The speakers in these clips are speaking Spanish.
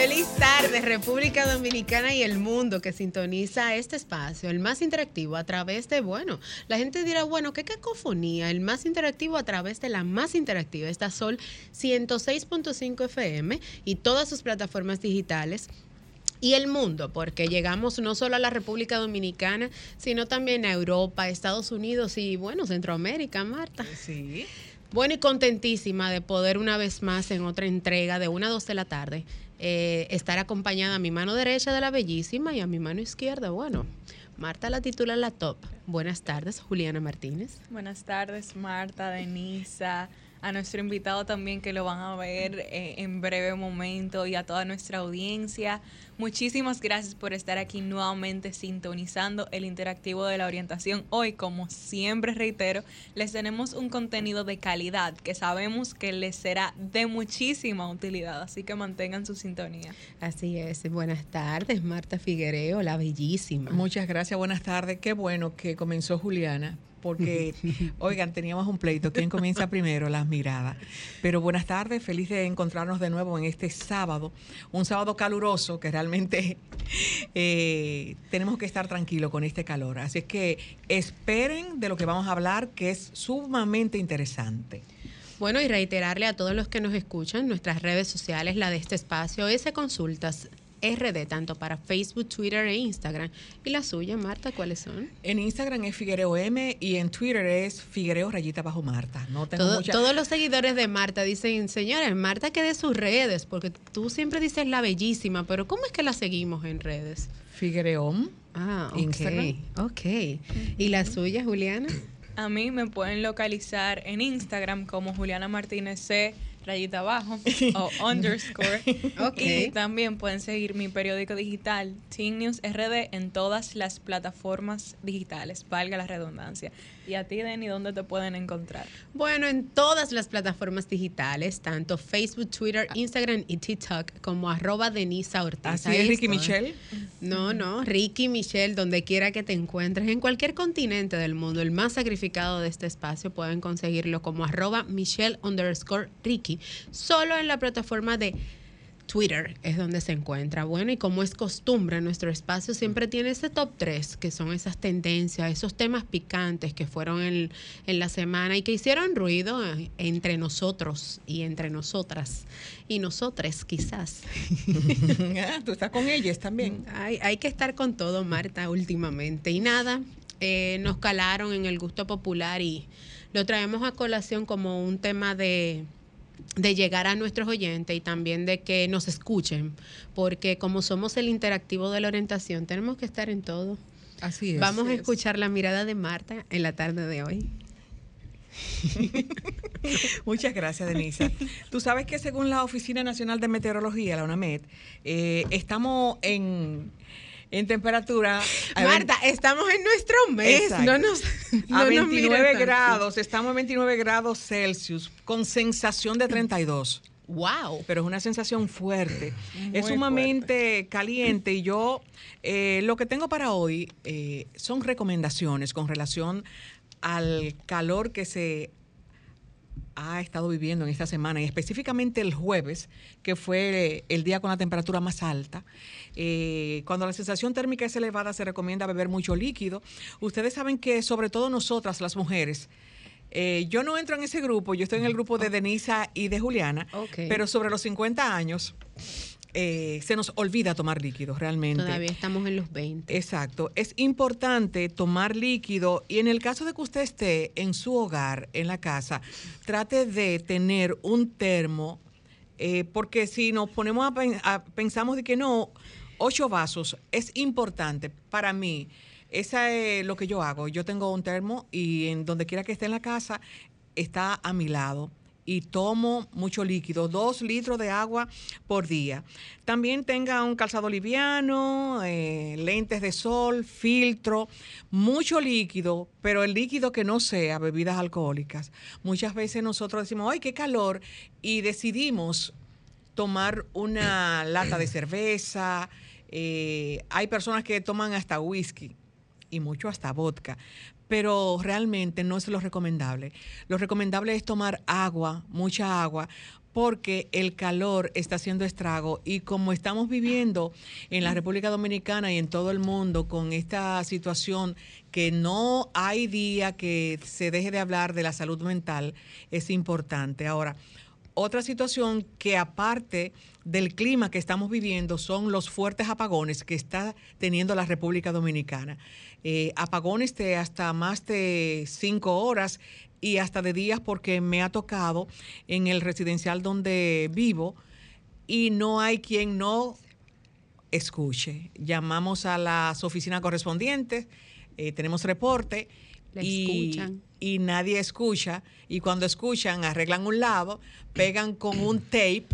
Feliz tarde, República Dominicana y el mundo que sintoniza este espacio, el más interactivo a través de, bueno, la gente dirá, bueno, qué cacofonía, el más interactivo a través de la más interactiva, esta Sol 106.5 FM y todas sus plataformas digitales y el mundo, porque llegamos no solo a la República Dominicana, sino también a Europa, Estados Unidos y, bueno, Centroamérica, Marta. Sí. Bueno, y contentísima de poder una vez más en otra entrega de una a dos de la tarde eh, estar acompañada a mi mano derecha de la bellísima y a mi mano izquierda, bueno, Marta la titula la top. Buenas tardes, Juliana Martínez. Buenas tardes, Marta, Denisa, a nuestro invitado también que lo van a ver eh, en breve momento y a toda nuestra audiencia. Muchísimas gracias por estar aquí nuevamente sintonizando el interactivo de la orientación. Hoy, como siempre reitero, les tenemos un contenido de calidad que sabemos que les será de muchísima utilidad, así que mantengan su sintonía. Así es. Buenas tardes, Marta Figuereo, la bellísima. Muchas gracias, buenas tardes. Qué bueno que comenzó Juliana porque, oigan, teníamos un pleito. ¿Quién comienza primero? Las miradas. Pero buenas tardes, feliz de encontrarnos de nuevo en este sábado, un sábado caluroso que realmente eh, tenemos que estar tranquilos con este calor. Así es que esperen de lo que vamos a hablar, que es sumamente interesante. Bueno, y reiterarle a todos los que nos escuchan, nuestras redes sociales, la de este espacio, ese consultas RD, tanto para Facebook, Twitter e Instagram. ¿Y la suya, Marta, cuáles son? En Instagram es Figuereo M y en Twitter es Figuereo Rayita Bajo Marta. No tengo Todos los seguidores de Marta dicen, señores, Marta que de sus redes, porque tú siempre dices la bellísima, pero ¿cómo es que la seguimos en redes? Figuereom. Ah, ok. Instagram. Ok. ¿Y la suya, Juliana? A mí me pueden localizar en Instagram como Juliana Martínez C rayita abajo o underscore. Y también pueden seguir mi periódico digital, Teen News RD, en todas las plataformas digitales, valga la redundancia. ¿Y a ti, Denny, dónde te pueden encontrar? Bueno, en todas las plataformas digitales, tanto Facebook, Twitter, Instagram y TikTok, como arroba Denisa Ortiz. ¿Así es Ricky Michelle? No, no, Ricky Michelle, donde quiera que te encuentres, en cualquier continente del mundo, el más sacrificado de este espacio, pueden conseguirlo como arroba Michelle underscore Ricky, solo en la plataforma de Twitter es donde se encuentra. Bueno, y como es costumbre, nuestro espacio siempre tiene ese top 3, que son esas tendencias, esos temas picantes que fueron en, la semana y que hicieron ruido entre nosotros y entre nosotras. Y nosotras, quizás. Ah, tú estás con ellas también. Hay, hay que estar con todo, Marta, últimamente. Y nada, eh, nos calaron en el gusto popular y lo traemos a colación como un tema de de llegar a nuestros oyentes y también de que nos escuchen, porque como somos el interactivo de la orientación, tenemos que estar en todo. Así es. Vamos a escuchar la mirada de Marta en la tarde de hoy. Muchas gracias, Denisa. Tú sabes que según la Oficina Nacional de Meteorología, la UNAMED, eh, estamos en en temperatura. Marta, estamos en nuestro mes. No nos, a 29 grados, estamos a 29 grados Celsius con sensación de 32. Wow. Pero es una sensación fuerte. es sumamente caliente y yo eh, lo que tengo para hoy eh, son recomendaciones con relación al calor que se ha estado viviendo en esta semana y específicamente el jueves, que fue el día con la temperatura más alta. Eh, cuando la sensación térmica es elevada se recomienda beber mucho líquido. Ustedes saben que sobre todo nosotras, las mujeres, eh, yo no entro en ese grupo, yo estoy en el grupo de Denisa y de Juliana, pero sobre los 50 años eh, se nos olvida tomar líquido realmente. Todavía estamos en los 20. Exacto. Es importante tomar líquido y en el caso de que usted esté en su hogar, en la casa, trate de tener un termo, eh, porque si nos ponemos a, pensamos de que no, ocho vasos es importante para mí. Esa es lo que yo hago. Yo tengo un termo y en donde quiera que esté en la casa está a mi lado y tomo mucho líquido, dos litros de agua por día. También tenga un calzado liviano, eh, lentes de sol, filtro, mucho líquido, pero el líquido que no sea bebidas alcohólicas. Muchas veces nosotros decimos, ¡ay, qué calor! Y decidimos tomar una lata de cerveza. Eh, hay personas que toman hasta whisky y mucho hasta vodka pero realmente no es lo recomendable. Lo recomendable es tomar agua, mucha agua, porque el calor está haciendo estrago y como estamos viviendo en la República Dominicana y en todo el mundo con esta situación que no hay día que se deje de hablar de la salud mental, es importante. Ahora, otra situación que aparte del clima que estamos viviendo son los fuertes apagones que está teniendo la República Dominicana. Eh, apagones de hasta más de cinco horas y hasta de días porque me ha tocado en el residencial donde vivo y no hay quien no escuche. Llamamos a las oficinas correspondientes, eh, tenemos reporte y, y nadie escucha. Y cuando escuchan, arreglan un lado, pegan con un tape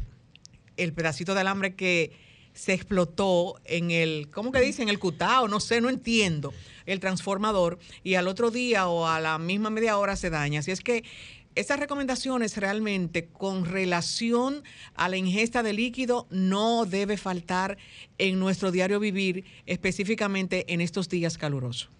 el pedacito de alambre que se explotó en el, ¿cómo que dicen? El cutao, no sé, no entiendo, el transformador, y al otro día o a la misma media hora se daña. Así es que esas recomendaciones realmente con relación a la ingesta de líquido no debe faltar en nuestro diario vivir, específicamente en estos días calurosos.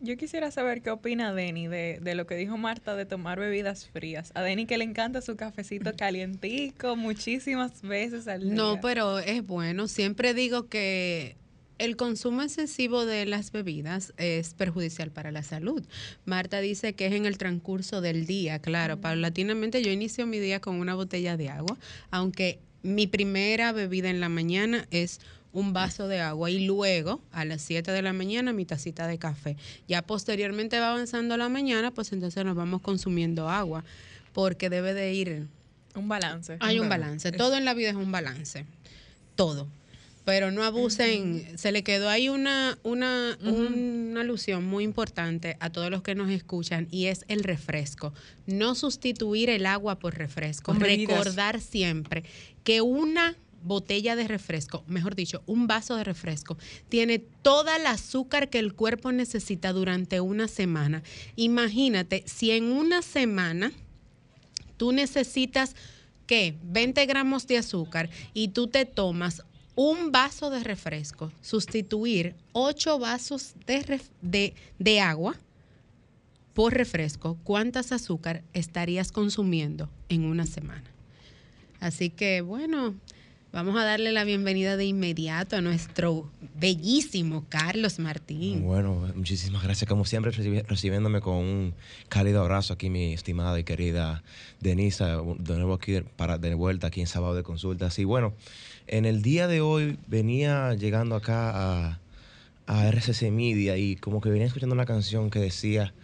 Yo quisiera saber qué opina Denny de, de, lo que dijo Marta de tomar bebidas frías. A Denny que le encanta su cafecito calientico muchísimas veces al día. No, pero es bueno. Siempre digo que el consumo excesivo de las bebidas es perjudicial para la salud. Marta dice que es en el transcurso del día. Claro, paulatinamente yo inicio mi día con una botella de agua, aunque mi primera bebida en la mañana es un vaso de agua y luego a las 7 de la mañana mi tacita de café. Ya posteriormente va avanzando la mañana, pues entonces nos vamos consumiendo agua porque debe de ir... Un balance. Hay un balance. Todo en la vida es un balance. Todo. Pero no abusen. Se le quedó ahí una, una, una alusión muy importante a todos los que nos escuchan y es el refresco. No sustituir el agua por refresco. Recordar siempre que una botella de refresco, mejor dicho, un vaso de refresco, tiene toda el azúcar que el cuerpo necesita durante una semana. Imagínate, si en una semana tú necesitas, ¿qué? 20 gramos de azúcar y tú te tomas un vaso de refresco, sustituir 8 vasos de, de, de agua por refresco, ¿cuántas azúcar estarías consumiendo en una semana? Así que bueno, Vamos a darle la bienvenida de inmediato a nuestro bellísimo Carlos Martín. Bueno, muchísimas gracias, como siempre, recibiéndome con un cálido abrazo aquí, mi estimada y querida Denisa, de nuevo aquí para de vuelta aquí en Sábado de Consultas. Y bueno, en el día de hoy venía llegando acá a, a RCC Media y como que venía escuchando una canción que decía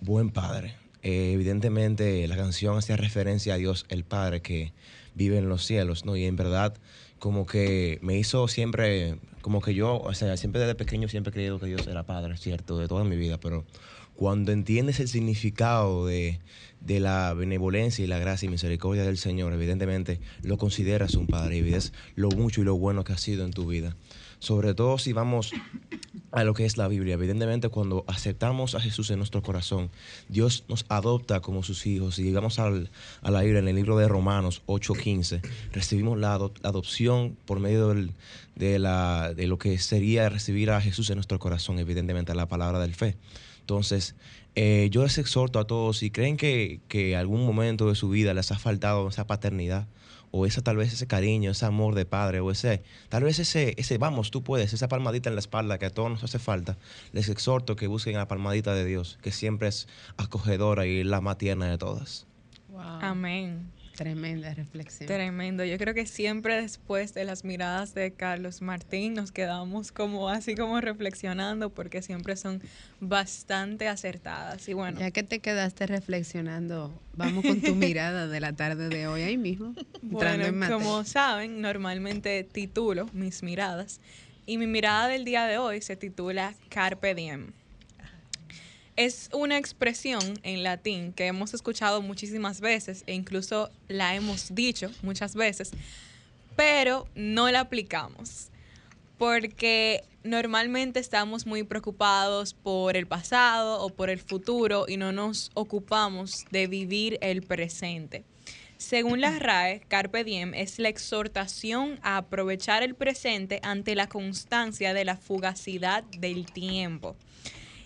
Buen Padre. Eh, evidentemente la canción hacía referencia a Dios el Padre que vive en los cielos, ¿no? Y en verdad, como que me hizo siempre, como que yo, o sea, siempre desde pequeño siempre he creído que Dios era Padre, ¿cierto? De toda mi vida, pero cuando entiendes el significado de, de, la benevolencia y la gracia y misericordia del Señor, evidentemente lo consideras un Padre y ves lo mucho y lo bueno que ha sido en tu vida. Sobre todo si vamos a lo que es la Biblia. Evidentemente, cuando aceptamos a Jesús en nuestro corazón, Dios nos adopta como sus hijos. Y llegamos al, a la Biblia, en el libro de Romanos 8:15, recibimos la, adopción por medio de, la, de lo que sería recibir a Jesús en nuestro corazón, evidentemente, la palabra del fe. Entonces, eh, yo les exhorto a todos, si creen que, que algún momento de su vida les ha faltado esa paternidad, o esa tal vez ese cariño, ese amor de padre, o ese, tal vez ese, ese vamos, tú puedes, esa palmadita en la espalda que a todos nos hace falta, les exhorto que busquen la palmadita de Dios, que siempre es acogedora y la más tierna de todas. Amén. Tremenda reflexión. Tremendo. Yo creo que siempre después de las miradas de Carlos Martín nos quedamos como así como reflexionando porque siempre son bastante acertadas. Y bueno. Ya que te quedaste reflexionando, vamos con tu mirada de la tarde de hoy ahí mismo. Bueno, como saben, normalmente titulo mis miradas y mi mirada del día de hoy se titula Carpe Diem. Es una expresión en latín que hemos escuchado muchísimas veces e incluso la hemos dicho muchas veces, pero no la aplicamos porque normalmente estamos muy preocupados por el pasado o por el futuro y no nos ocupamos de vivir el presente. Según la RAE, Carpe Diem es la exhortación a aprovechar el presente ante la constancia de la fugacidad del tiempo.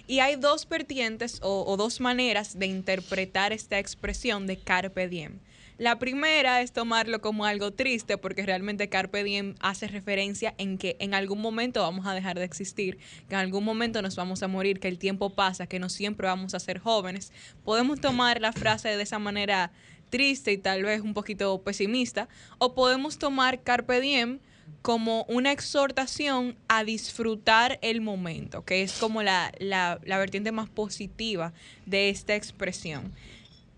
Y hay dos vertientes o, dos maneras de interpretar esta expresión de carpe diem. La primera es tomarlo como algo triste porque realmente Carpe Diem hace referencia en que en algún momento vamos a dejar de existir, que en algún momento nos vamos a morir, que el tiempo pasa, que no siempre vamos a ser jóvenes. Podemos tomar la frase de esa manera triste y tal vez un poquito pesimista, o podemos tomar Carpe Diem como una exhortación a disfrutar el momento, que es como la, la, la vertiente más positiva de esta expresión.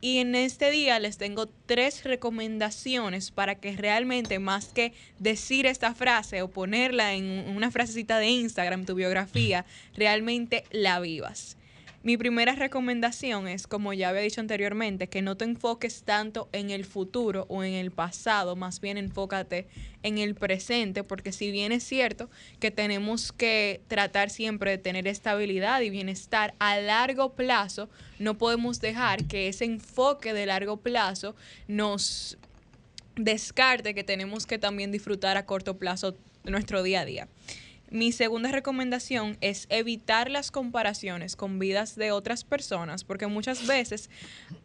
Y en este día les tengo tres recomendaciones para que realmente más que decir esta frase o ponerla en una frasecita de Instagram, tu biografía, realmente la vivas. Mi primera recomendación es, como ya había dicho anteriormente, que no te enfoques tanto en el futuro o en el pasado, más bien enfócate en el presente, porque si bien es cierto que tenemos que tratar siempre de tener estabilidad y bienestar a largo plazo, no podemos dejar que ese enfoque de largo plazo nos descarte que tenemos que también disfrutar a corto plazo nuestro día a día. Mi segunda recomendación es evitar las comparaciones con vidas de otras personas, porque muchas veces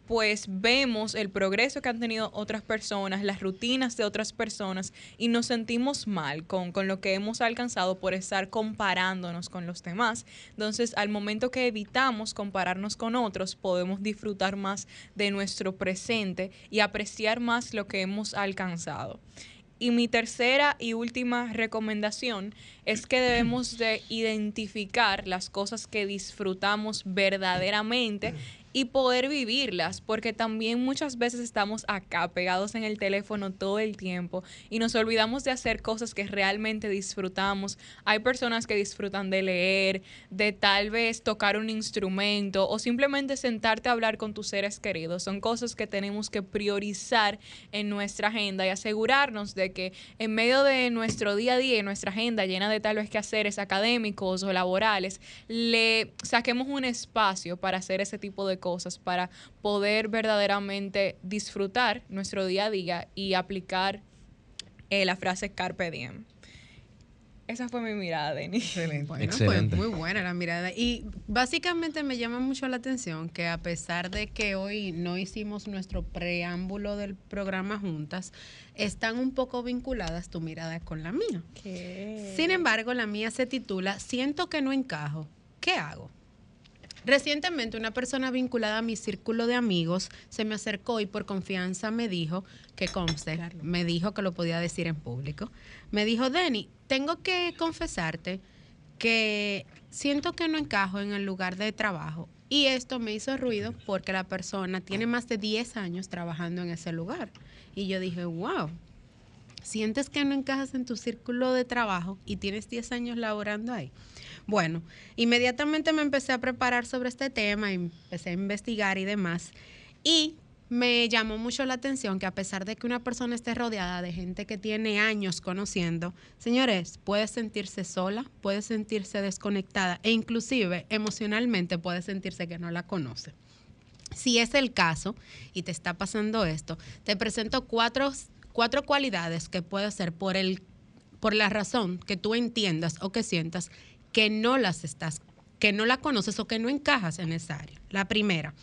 pues vemos el progreso que han tenido otras personas, las rutinas de otras personas y nos sentimos mal con, con lo que hemos alcanzado por estar comparándonos con los demás. Entonces, al momento que evitamos compararnos con otros, podemos disfrutar más de nuestro presente y apreciar más lo que hemos alcanzado. Y mi tercera y última recomendación es que debemos de identificar las cosas que disfrutamos verdaderamente y poder vivirlas, porque también muchas veces estamos acá pegados en el teléfono todo el tiempo y nos olvidamos de hacer cosas que realmente disfrutamos. Hay personas que disfrutan de leer, de tal vez tocar un instrumento o simplemente sentarte a hablar con tus seres queridos. Son cosas que tenemos que priorizar en nuestra agenda y asegurarnos de que en medio de nuestro día a día y nuestra agenda llena de tal vez quehaceres académicos o laborales, le saquemos un espacio para hacer ese tipo de cosas para poder verdaderamente disfrutar nuestro día a día y aplicar eh, la frase carpe diem. Esa fue mi mirada, Denis. Excelente. Bueno, Excelente. Pues muy buena la mirada. Y básicamente me llama mucho la atención que a pesar de que hoy no hicimos nuestro preámbulo del programa juntas, están un poco vinculadas tu mirada con la mía. Sin embargo, la mía se titula Siento que no encajo. ¿Qué hago? Recientemente una persona vinculada a mi círculo de amigos se me acercó y por confianza me dijo, que conste, me dijo que lo podía decir en público, me dijo, Denny, tengo que confesarte que siento que no encajo en el lugar de trabajo. Y esto me hizo ruido porque la persona tiene más de 10 años trabajando en ese lugar. Y yo dije, wow, sientes que no encajas en tu círculo de trabajo y tienes 10 años laborando ahí. Bueno, inmediatamente me empecé a preparar sobre este tema, empecé a investigar y demás. Y me llamó mucho la atención que a pesar de que una persona esté rodeada de gente que tiene años conociendo, señores, puede sentirse sola, puede sentirse desconectada e inclusive emocionalmente puede sentirse que no la conoce. Si es el caso y te está pasando esto, te presento cuatro, cuatro cualidades que puede ser por, el, por la razón que tú entiendas o que sientas que no las estás, que no la conoces o que no encajas en esa área. La primera,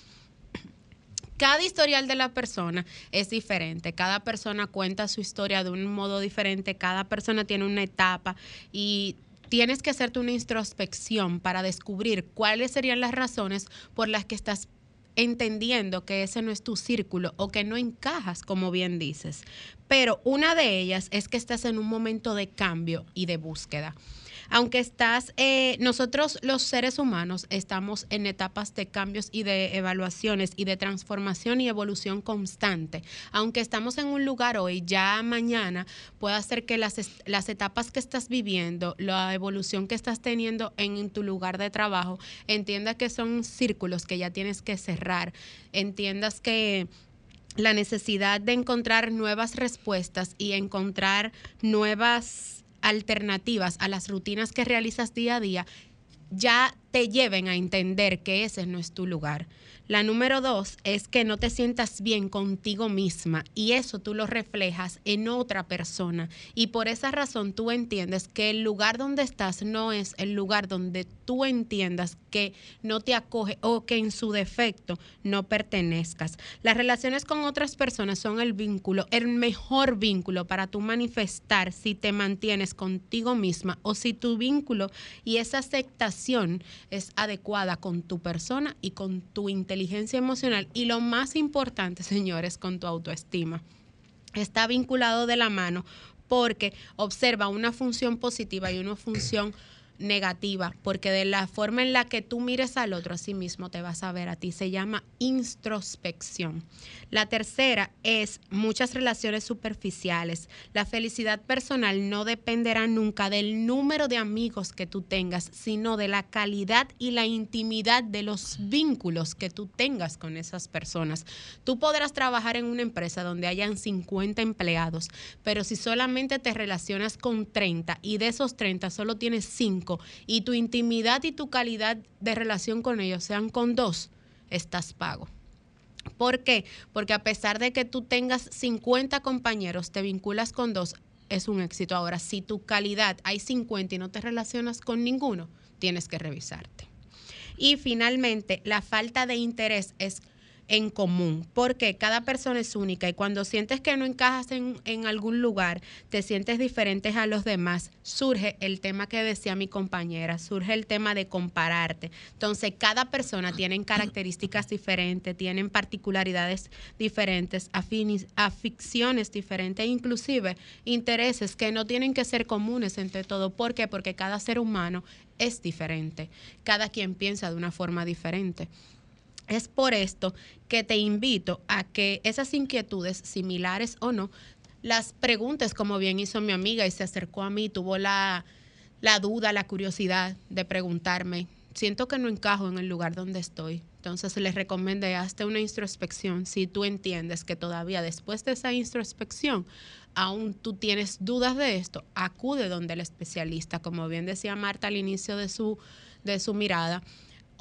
cada historial de la persona es diferente, cada persona cuenta su historia de un modo diferente, cada persona tiene una etapa y tienes que hacerte una introspección para descubrir cuáles serían las razones por las que estás entendiendo que ese no es tu círculo o que no encajas, como bien dices. Pero una de ellas es que estás en un momento de cambio y de búsqueda aunque estás, eh, nosotros los seres humanos estamos en etapas de cambios y de evaluaciones y de transformación y evolución constante. Aunque estamos en un lugar hoy, ya mañana puede ser que las, las etapas que estás viviendo, la evolución que estás teniendo en, tu lugar de trabajo, entiendas que son círculos que ya tienes que cerrar, entiendas que la necesidad de encontrar nuevas respuestas y encontrar nuevas alternativas a las rutinas que realizas día a día ya te lleven a entender que ese no es tu lugar. La número dos es que no te sientas bien contigo misma y eso tú lo reflejas en otra persona. Y por esa razón tú entiendes que el lugar donde estás no es el lugar donde tú entiendas que no te acoge o que en su defecto no pertenezcas. Las relaciones con otras personas son el vínculo, el mejor vínculo para tú manifestar si te mantienes contigo misma o si tu vínculo y esa aceptación es adecuada con tu persona y con tu inteligencia emocional y lo más importante, señores, con tu autoestima. Está vinculado de la mano porque observa una función positiva y una función negativa, porque de la forma en la que tú mires al otro, así mismo te vas a ver a ti. Se llama introspección. La tercera es muchas relaciones superficiales. La felicidad personal no dependerá nunca del número de amigos que tú tengas, sino de la calidad y la intimidad de los vínculos que tú tengas con esas personas. Tú podrás trabajar en una empresa donde hayan 50 empleados, pero si solamente te relacionas con 30 y de esos 30 solo tienes 5, y tu intimidad y tu calidad de relación con ellos sean con dos, estás pago. ¿Por qué? Porque a pesar de que tú tengas 50 compañeros, te vinculas con dos, es un éxito. Ahora, si tu calidad hay 50 y no te relacionas con ninguno, tienes que revisarte. Y finalmente, la falta de interés es en común, porque cada persona es única y cuando sientes que no encajas en, en, algún lugar, te sientes diferentes a los demás, surge el tema que decía mi compañera, surge el tema de compararte. Entonces, cada persona tiene características diferentes, tienen particularidades diferentes, aficiones diferentes, inclusive intereses que no tienen que ser comunes entre todo. ¿Por qué? Porque cada ser humano es diferente, cada quien piensa de una forma diferente. Es por esto que te invito a que esas inquietudes, similares o no, las preguntes como bien hizo mi amiga y se acercó a mí, tuvo la, la duda, la curiosidad de preguntarme, siento que no encajo en el lugar donde estoy. Entonces les recomendé, hazte una introspección. Si tú entiendes que todavía después de esa introspección aún tú tienes dudas de esto, acude donde el especialista, como bien decía Marta al inicio de su, de su mirada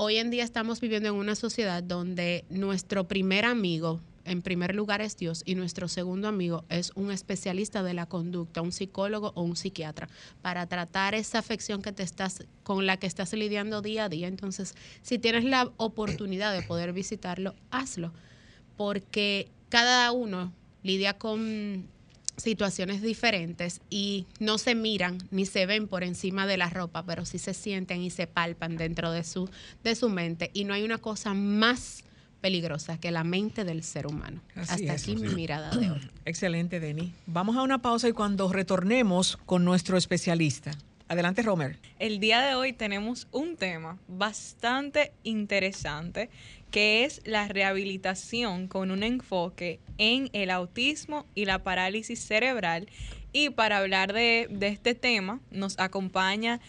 hoy en día estamos viviendo en una sociedad donde nuestro primer amigo, en primer lugar, es Dios y nuestro segundo amigo es un especialista de la conducta, un psicólogo o un psiquiatra, para tratar esa afección que te estás, con la que estás lidiando día a día. Entonces, si tienes la oportunidad de poder visitarlo, hazlo, porque cada uno lidia con situaciones diferentes y no se miran ni se ven por encima de la ropa, pero sí se sienten y se palpan dentro de su, de su mente. Y no hay una cosa más peligrosa que la mente del ser humano. Hasta aquí mi mirada de hoy. Excelente, Denis. Vamos a una pausa y cuando retornemos con nuestro especialista. Adelante, Romer. El día de hoy tenemos un tema bastante interesante que es la rehabilitación con un enfoque en el autismo y la parálisis cerebral. Y para hablar de, este tema nos acompaña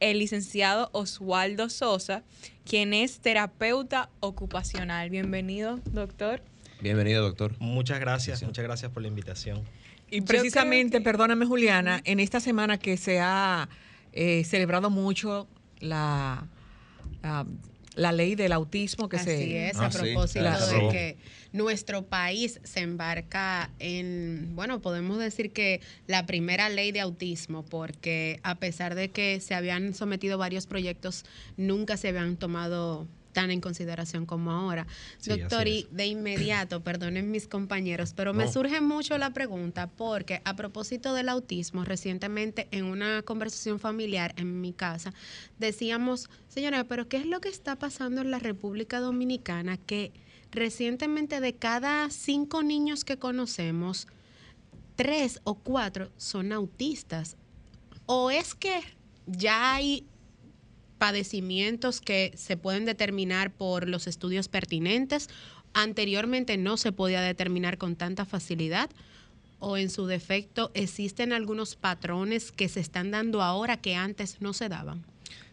el licenciado Oswaldo Sosa, quien es terapeuta ocupacional. Bienvenido, doctor. Bienvenido, doctor. Muchas gracias, muchas gracias por la invitación. Y precisamente, perdóname Juliana, en esta semana que se ha eh, celebrado mucho la la ley del autismo que Así se... es, a ah, propósito de que nuestro país se embarca en, bueno, podemos decir que la primera ley de autismo, porque a pesar de que se habían sometido varios proyectos, nunca se habían tomado tan en consideración como ahora. Doctor, y de inmediato, perdonen mis compañeros, pero me surge mucho la pregunta porque a propósito del autismo, recientemente en una conversación familiar en mi casa, decíamos, señora, pero ¿qué es lo que está pasando en la República Dominicana que recientemente de cada cinco niños que conocemos, tres o cuatro son autistas? ¿O es que ya hay padecimientos que se pueden determinar por los estudios pertinentes. Anteriormente no se podía determinar con tanta facilidad o en su defecto existen algunos patrones que se están dando ahora que antes no se daban.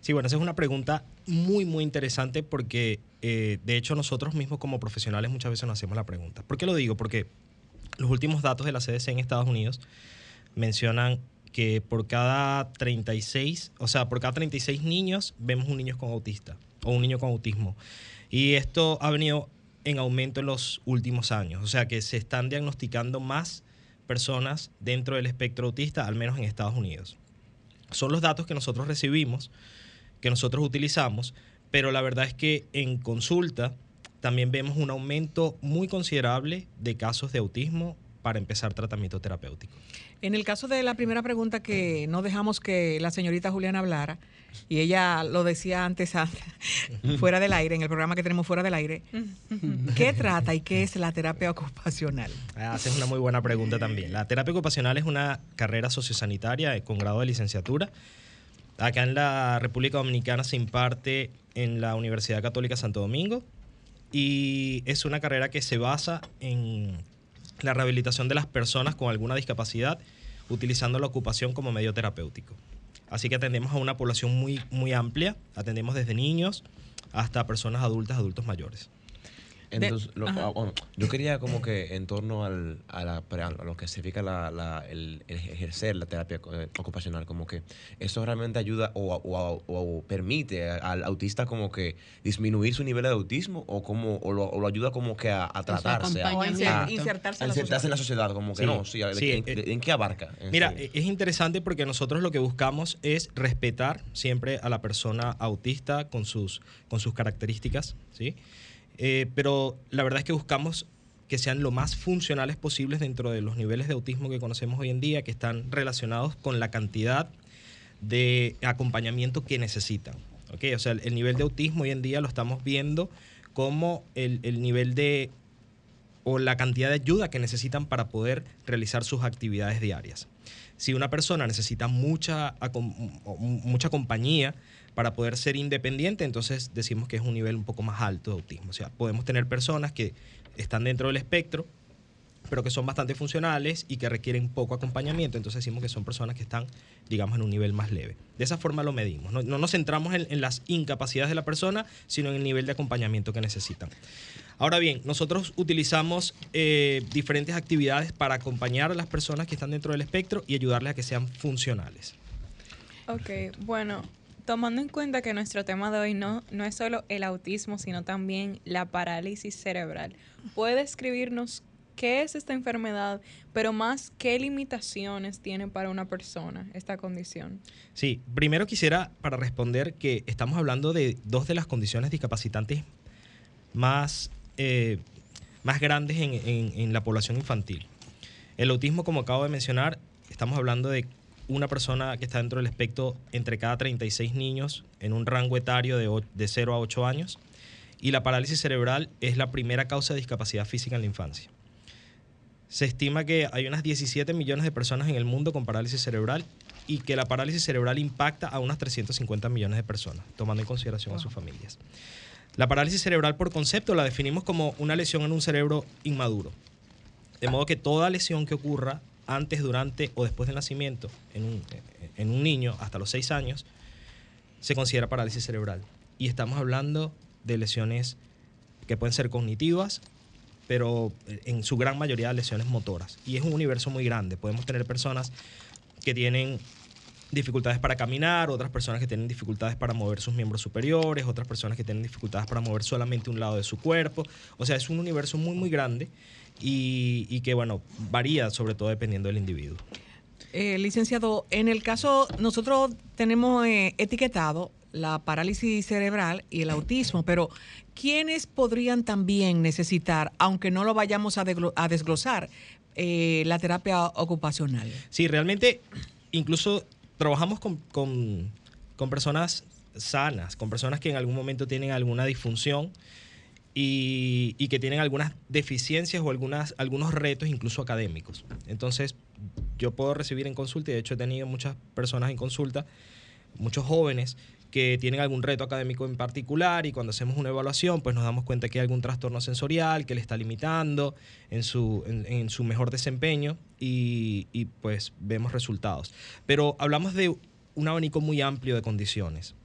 Sí, bueno, esa es una pregunta muy, muy interesante porque eh, de hecho nosotros mismos como profesionales muchas veces nos hacemos la pregunta. ¿Por qué lo digo? Porque los últimos datos de la CDC en Estados Unidos mencionan que por cada 36, o sea, por cada 36 niños vemos un niño con autista o un niño con autismo. Y esto ha venido en aumento en los últimos años. O sea que se están diagnosticando más personas dentro del espectro autista, al menos en Estados Unidos. Son los datos que nosotros recibimos, que nosotros utilizamos, pero la verdad es que en consulta también vemos un aumento muy considerable de casos de autismo para empezar tratamiento terapéutico. En el caso de la primera pregunta que no dejamos que la señorita Juliana hablara, y ella lo decía antes, fuera del aire, en el programa que tenemos fuera del aire, ¿qué trata y qué es la terapia ocupacional? Ah, haces una muy buena pregunta también. La terapia ocupacional es una carrera sociosanitaria con grado de licenciatura. Acá en la República Dominicana se imparte en la Universidad Católica Santo Domingo y es una carrera que se basa en la rehabilitación de las personas con alguna discapacidad utilizando la ocupación como medio terapéutico. Así que atendemos a una población muy, muy amplia, atendemos desde niños hasta personas adultas, adultos mayores. Entonces, ah, yo quería como que en torno al, a, lo que significa la, el, ejercer la terapia eh, ocupacional, como que eso realmente ayuda o, permite al autista como que disminuir su nivel de autismo o como o lo, ayuda como que a, tratarse, a, insertarse, en la sociedad, como que no, sí, eh, ¿en, qué abarca? Mira, es interesante porque nosotros lo que buscamos es respetar siempre a la persona autista con sus, con sus características, ¿sí? Eh, pero la verdad es que buscamos que sean lo más funcionales posibles dentro de los niveles de autismo que conocemos hoy en día, que están relacionados con la cantidad de acompañamiento que necesitan. ¿okay? O sea, el, nivel de autismo hoy en día lo estamos viendo como el, el nivel de o la cantidad de ayuda que necesitan para poder realizar sus actividades diarias. Si una persona necesita mucha, mucha compañía, para poder ser independiente, entonces decimos que es un nivel un poco más alto de autismo. O sea, podemos tener personas que están dentro del espectro, pero que son bastante funcionales y que requieren poco acompañamiento, entonces decimos que son personas que están, digamos, en un nivel más leve. De esa forma lo medimos. No, nos centramos en, las incapacidades de la persona, sino en el nivel de acompañamiento que necesitan. Ahora bien, nosotros utilizamos eh, diferentes actividades para acompañar a las personas que están dentro del espectro y ayudarles a que sean funcionales. Ok, bueno, tomando en cuenta que nuestro tema de hoy no, no es solo el autismo, sino también la parálisis cerebral, ¿puede escribirnos qué es esta enfermedad, pero más qué limitaciones tiene para una persona esta condición? Sí, primero quisiera para responder que estamos hablando de dos de las condiciones discapacitantes más, eh, más grandes en, en la población infantil. El autismo, como acabo de mencionar, estamos hablando de una persona que está dentro del espectro entre cada 36 niños en un rango etario de, de 0 a 8 años. Y la parálisis cerebral es la primera causa de discapacidad física en la infancia. Se estima que hay unas 17 millones de personas en el mundo con parálisis cerebral y que la parálisis cerebral impacta a unas 350 millones de personas, tomando en consideración a sus familias. La parálisis cerebral por concepto la definimos como una lesión en un cerebro inmaduro. De modo que toda lesión que ocurra antes, durante o después del nacimiento en un, niño hasta los 6 años, se considera parálisis cerebral. Y estamos hablando de lesiones que pueden ser cognitivas, pero en su gran mayoría lesiones motoras. Y es un universo muy grande. Podemos tener personas que tienen dificultades para caminar, otras personas que tienen dificultades para mover sus miembros superiores, otras personas que tienen dificultades para mover solamente un lado de su cuerpo. O sea, es un universo muy, muy grande y, que, bueno, varía sobre todo dependiendo del individuo. Eh, licenciado, en el caso, nosotros tenemos eh, etiquetado la parálisis cerebral y el autismo, pero ¿quiénes podrían también necesitar, aunque no lo vayamos a, desglosar, eh, la terapia ocupacional? Sí, realmente, incluso trabajamos con, con personas sanas, con personas que en algún momento tienen alguna disfunción y, que tienen algunas deficiencias o algunas, algunos retos incluso académicos. Entonces, yo puedo recibir en consulta, y de hecho he tenido muchas personas en consulta, muchos jóvenes que tienen algún reto académico en particular y cuando hacemos una evaluación pues nos damos cuenta que hay algún trastorno sensorial que le está limitando en su, en, su mejor desempeño y, y pues vemos resultados. Pero hablamos de un abanico muy amplio de condiciones,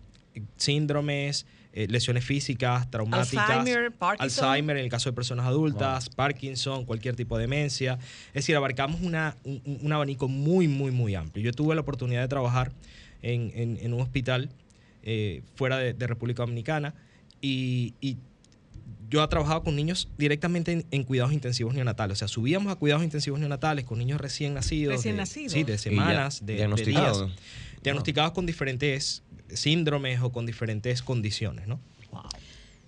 síndromes, eh, lesiones físicas, traumáticas, Alzheimer, Alzheimer en el caso de personas adultas, Parkinson, cualquier tipo de demencia. Es decir, abarcamos una, un, abanico muy, muy, muy amplio. Yo tuve la oportunidad de trabajar en, un hospital eh, fuera de, República Dominicana y, yo he trabajado con niños directamente en, en cuidados intensivos neonatales. O sea, subíamos a cuidados intensivos neonatales con niños recién nacidos. Recién de- nacidos. Sí, de semanas, de, de diagnosticado. días. Diagnosticados con diferentes síndromes o con diferentes condiciones, ¿no?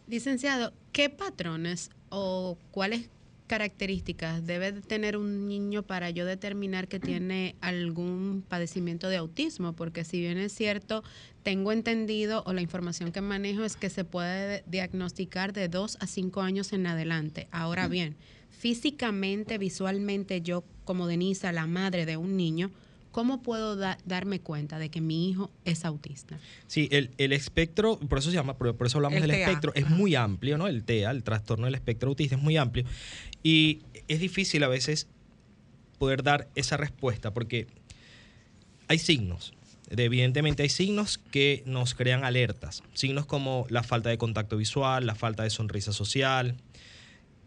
Licenciado, ¿qué patrones o cuáles características debe de tener un niño para yo determinar que tiene algún padecimiento de autismo? Porque si bien es cierto, tengo entendido o la información que manejo es que se puede diagnosticar de 2 a 5 años en adelante. Ahora bien, físicamente, visualmente, yo como Denisa, la madre de un niño, ¿cómo puedo da- darme cuenta de que mi hijo es autista? Sí, el, el espectro, por eso se llama, por, por eso hablamos El del TEA, espectro, es ajá. muy amplio, ¿no? El TEA, el trastorno del espectro autista, es muy amplio. Y es difícil a veces poder dar esa respuesta porque hay signos. Evidentemente hay signos que nos crean alertas. Signos como la falta de contacto visual, la falta de sonrisa social,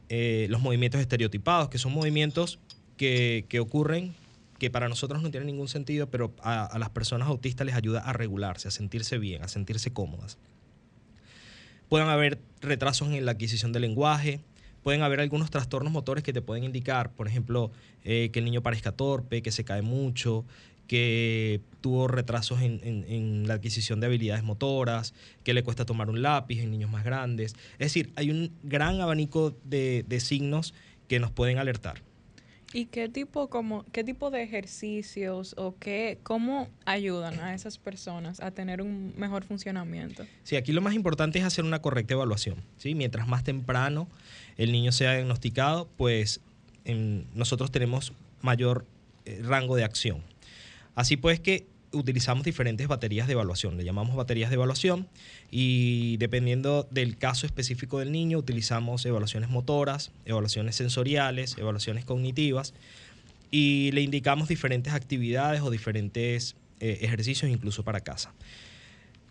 eh, los movimientos estereotipados, que son movimientos que, que ocurren que para nosotros no tienen ningún sentido, pero a, a las personas autistas les ayuda a regularse, a sentirse bien, a sentirse cómodas. Pueden haber retrasos en la adquisición del lenguaje, pueden haber algunos trastornos motores que te pueden indicar, por ejemplo, eh, que el niño parezca torpe, que se cae mucho, que tuvo retrasos en, la adquisición de habilidades motoras, que le cuesta tomar un lápiz en niños más grandes. Es decir, hay un gran abanico de signos que nos pueden alertar. ¿Y qué tipo, como, qué tipo de ejercicios o qué, cómo ayudan a esas personas a tener un mejor funcionamiento? Sí, aquí lo más importante es hacer una correcta evaluación. ¿sí? Mientras más temprano el niño sea diagnosticado, pues en- nosotros tenemos mayor eh, rango de acción. Así pues que utilizamos diferentes baterías de evaluación, le llamamos baterías de evaluación y dependiendo del caso específico del niño utilizamos evaluaciones motoras, evaluaciones sensoriales, evaluaciones cognitivas y le indicamos diferentes actividades o diferentes eh, ejercicios incluso para casa.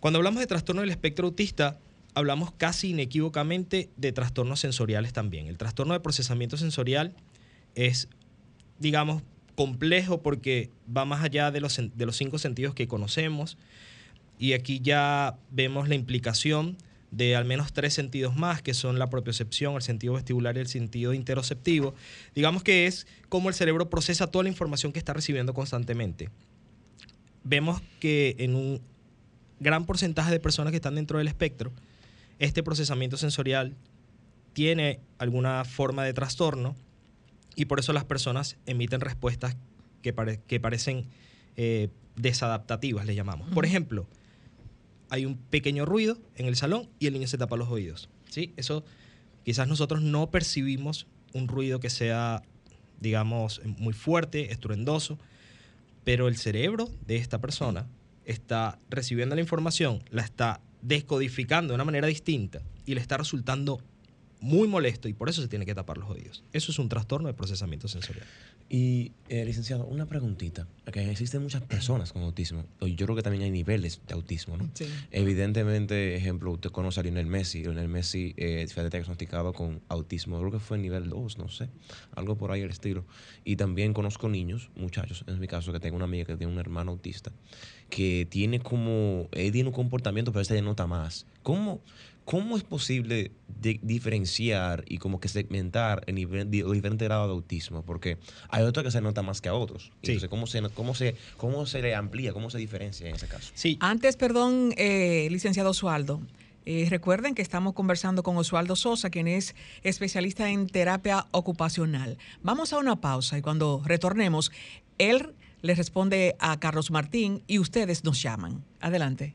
Cuando hablamos de trastorno del espectro autista, hablamos casi inequívocamente de trastornos sensoriales también. El trastorno de procesamiento sensorial es, digamos, complejo porque va más allá de los, de los cinco sentidos que conocemos y aquí ya vemos la implicación de al menos tres sentidos más, que son la propiocepción, el sentido vestibular y el sentido interoceptivo. Digamos que es cómo el cerebro procesa toda la información que está recibiendo constantemente. Vemos que en un gran porcentaje de personas que están dentro del espectro, este procesamiento sensorial tiene alguna forma de trastorno y por eso las personas emiten respuestas que, pare- que parecen eh, desadaptativas, le llamamos. Por ejemplo, hay un pequeño ruido en el salón y el niño se tapa los oídos. ¿sí? Eso quizás nosotros no percibimos un ruido que sea, digamos, muy fuerte, estruendoso, pero el cerebro de esta persona está recibiendo la información, la está descodificando de una manera distinta y le está resultando muy molesto y por eso se tiene que tapar los oídos. Eso es un trastorno de procesamiento sensorial. Y, eh, licenciado, una preguntita. Que existen muchas personas con autismo. y Yo creo que también hay niveles de autismo, ¿no? Sí. Evidentemente, ejemplo, usted conoce a Lionel Messi. Lionel Messi eh, fue diagnosticado con autismo. Creo que fue nivel 2, no sé. Algo por ahí el estilo. Y también conozco niños, muchachos, en mi caso, que tengo una amiga que tiene un hermano autista, que tiene como, él tiene un comportamiento, pero este nota más. ¿Cómo, cómo es posible di- diferenciar y como que segmentar el nivel, di- los diferentes grados de autismo? Porque hay otros que se nota más que a otros. Sí. Entonces, ¿cómo se, cómo, se, ¿cómo se le amplía, cómo se diferencia en ese caso? Sí, Antes, perdón, eh, licenciado Osvaldo. eh, recuerden que estamos conversando con Osvaldo Sosa, quien es especialista en terapia ocupacional. Vamos a una pausa y cuando retornemos, él le responde a Carlos Martín y ustedes nos llaman. Adelante.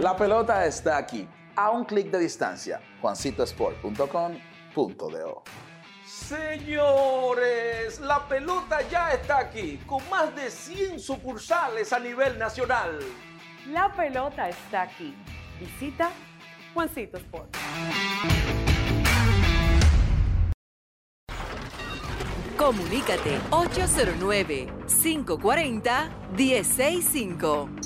La pelota está aquí, a un clic de distancia. juancitosport.com.do Señores, la pelota ya está aquí, con más de 100 sucursales a nivel nacional. La pelota está aquí. Visita Juancito Sport. Comunícate 809-540-1065.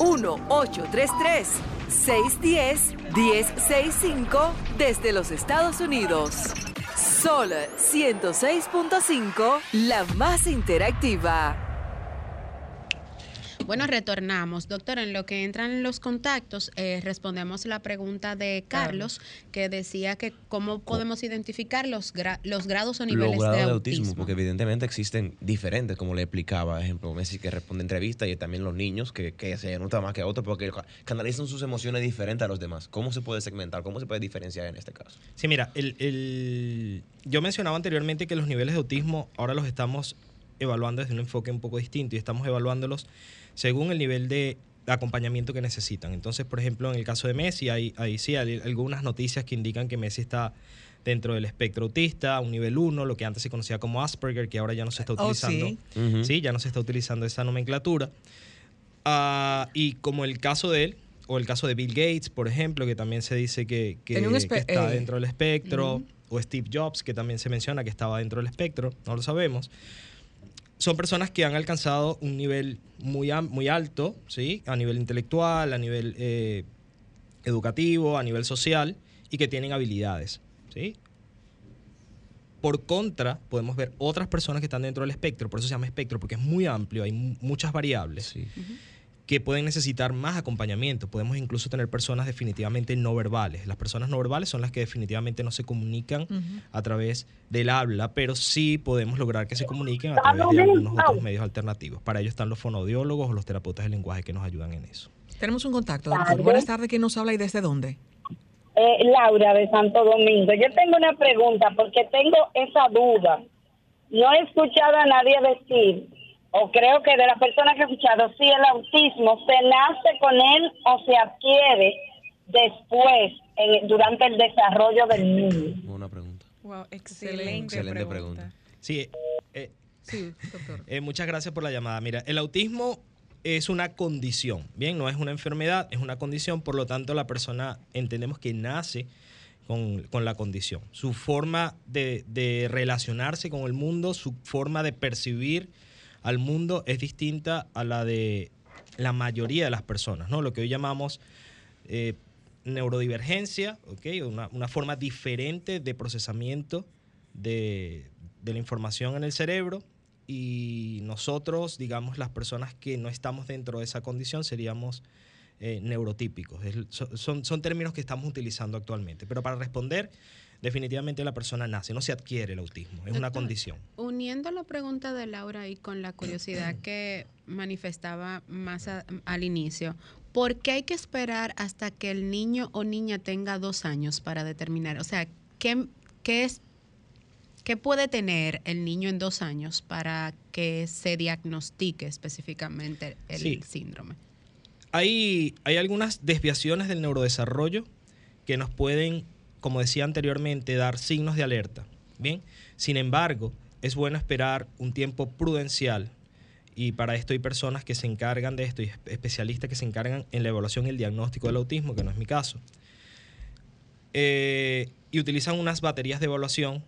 1-833-610-1065 desde los Estados Unidos. Sol 106.5, la más interactiva. Bueno, retornamos. Doctor, en lo que entran los contactos, eh, respondemos la pregunta de Carlos, que decía que cómo podemos identificar los, gra- los grados o niveles Los grados de de autismo. autismo, porque evidentemente existen diferentes, como le explicaba, por ejemplo, Messi que responde entrevistas y también los niños que, que se nota más que a otros porque canalizan sus emociones diferentes a los demás. ¿Cómo se puede segmentar? ¿Cómo se puede diferenciar en este caso? Sí, mira, el, el- yo mencionaba anteriormente que los niveles de autismo ahora los estamos evaluando desde un enfoque un poco distinto y estamos evaluándolos según el nivel de acompañamiento que necesitan. Entonces, por ejemplo, en el caso de Messi, hay, hay sí hay algunas noticias que indican que Messi está dentro del espectro autista, un nivel 1, lo que antes se conocía como Asperger, que ahora ya no se está Oh, utilizando. sí. Ujú. Sí, ya no se está utilizando esa nomenclatura. Ah, y como el caso de él, o el caso de Bill Gates, por ejemplo, que también se dice que, está eh, dentro del espectro, o Steve Jobs, que también se menciona que estaba dentro del espectro, no lo sabemos. Son personas que han alcanzado un nivel muy, am- muy alto, ¿sí? A nivel intelectual, a nivel eh, educativo, a nivel social, y que tienen habilidades, ¿sí? Por contra, podemos ver otras personas que están dentro del espectro, por eso se llama espectro, porque es muy amplio, hay mu- muchas variables Sí. Que pueden necesitar más acompañamiento. Podemos incluso tener personas definitivamente no verbales. Las personas no verbales son las que definitivamente no se comunican a través del habla, pero sí podemos lograr que se comuniquen a través de algunos otros medios alternativos. Para ello están los fonodiólogos o los terapeutas del lenguaje que nos ayudan en eso. Tenemos un contacto, doctor. Buenas tardes. ¿Quién nos habla y desde dónde? Eh, Laura de Santo Domingo. Yo tengo una pregunta porque tengo esa duda. No he escuchado a nadie decir, o creo que de las personas que he escuchado, si el autismo se nace con él o se adquiere después, en- durante el desarrollo del niño. Buena pregunta. Wow, excelente, Excelente pregunta. pregunta. Sí, eh, Sí, doctor. Eh, muchas gracias por la llamada. Mira, el autismo es una condición, bien, no es una enfermedad, es una condición, por lo tanto la persona entendemos que nace con, con la condición. Su forma de, de relacionarse con el mundo, su forma de percibir al mundo es distinta a la de la mayoría de las personas, ¿no? Lo que hoy llamamos eh, neurodivergencia. Una, forma diferente de procesamiento de, la información en el cerebro y nosotros, digamos, las personas que no estamos dentro de esa condición seríamos eh, neurotípicos. Son términos que estamos utilizando actualmente. Pero para responder, definitivamente la persona nace, no se adquiere el autismo, es una condición. Uniendo la pregunta de Laura y con la curiosidad que manifestaba más a- al inicio, ¿por qué hay que esperar hasta que el niño o niña tenga dos años para determinar? O sea, ¿qué, qué es, qué puede tener el niño en dos años para que se diagnostique específicamente el Sí. síndrome? Hay, hay algunas desviaciones del neurodesarrollo que nos pueden, como decía anteriormente, dar signos de alerta. Bien, sin embargo, es bueno esperar un tiempo prudencial y para esto hay personas que se encargan de esto y espe- especialistas que se encargan en la evaluación y el diagnóstico del autismo, que no es mi caso. Eh, y utilizan unas baterías de evaluación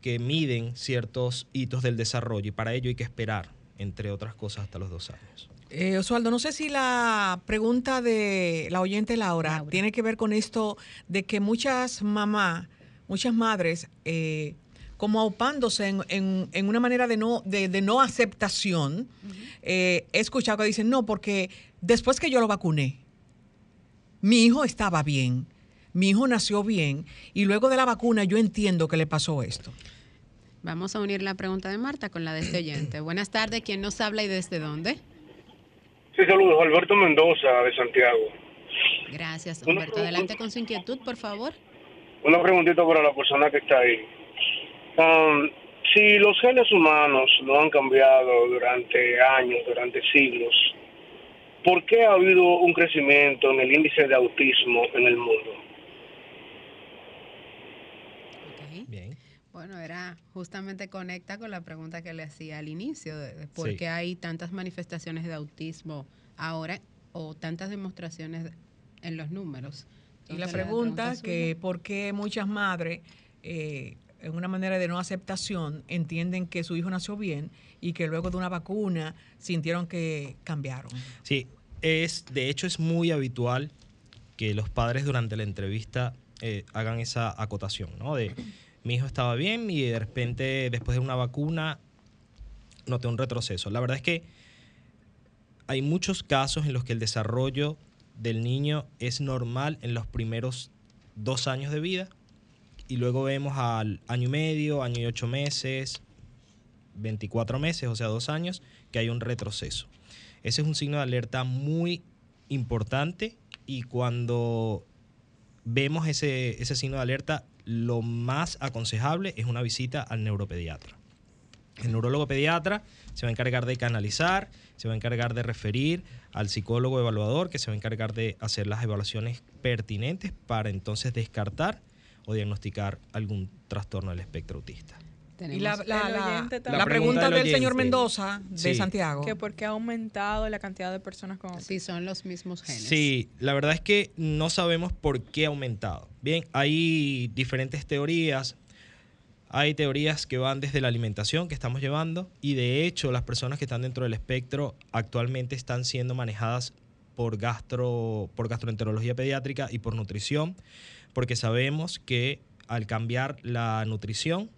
que miden ciertos hitos del desarrollo y para ello hay que esperar, entre otras cosas, hasta los dos años. Eh, Osvaldo, no sé si la pregunta de la oyente Laura, Laura. tiene que ver con esto de que muchas mamás, muchas madres, eh, como aupándose en, en- en una manera de no, de, de no aceptación, eh, he escuchado que dicen, no, porque después que yo lo vacuné, mi hijo estaba bien, mi hijo nació bien, y luego de la vacuna yo entiendo que le pasó esto. Vamos a unir la pregunta de Marta con la de este oyente. Buenas tardes, ¿quién nos habla y desde dónde? Sí, saludos. Alberto Mendoza, de Santiago. Gracias, Humberto. Adelante con su inquietud, por favor. Una preguntita para la persona que está ahí. Um, si los genes humanos no han cambiado durante años, durante siglos, ¿por qué ha habido un crecimiento en el índice de autismo en el mundo? Ok. Bien. Bueno, era justamente conecta con la pregunta que le hacía al inicio, de, de por Sí. qué hay tantas manifestaciones de autismo ahora o tantas demostraciones en los números. Y la pregunta que por qué muchas madres, eh, en una manera de no aceptación, entienden que su hijo nació bien y que luego de una vacuna sintieron que cambiaron. Sí, es, de hecho es muy habitual que los padres durante la entrevista eh, hagan esa acotación, ¿no? De mi hijo estaba bien y de repente después de una vacuna noté un retroceso. La verdad es que hay muchos casos en los que el desarrollo del niño es normal en los primeros dos años de vida y luego vemos al año y medio, año y ocho meses, 24 meses, o sea, dos años, que hay un retroceso. Ese es un signo de alerta muy importante y cuando vemos ese, ese signo de alerta, lo más aconsejable es una visita al neuropediatra. El neurólogo pediatra se va a encargar de canalizar, se va a encargar de referir al psicólogo evaluador que se va a encargar de hacer las evaluaciones pertinentes para entonces descartar o diagnosticar algún trastorno del espectro autista. Y la, la- la- la pregunta pregunta del del señor. Mendoza de Sí. Santiago. Que porque ha aumentado la cantidad de personas con Si son los mismos genes. Sí, la verdad es que no sabemos por qué ha aumentado. Bien, hay diferentes teorías. Hay teorías que van desde la alimentación que estamos llevando y de hecho las personas que están dentro del espectro actualmente están siendo manejadas por gastro por gastroenterología pediátrica y por nutrición, porque sabemos que al cambiar la nutrición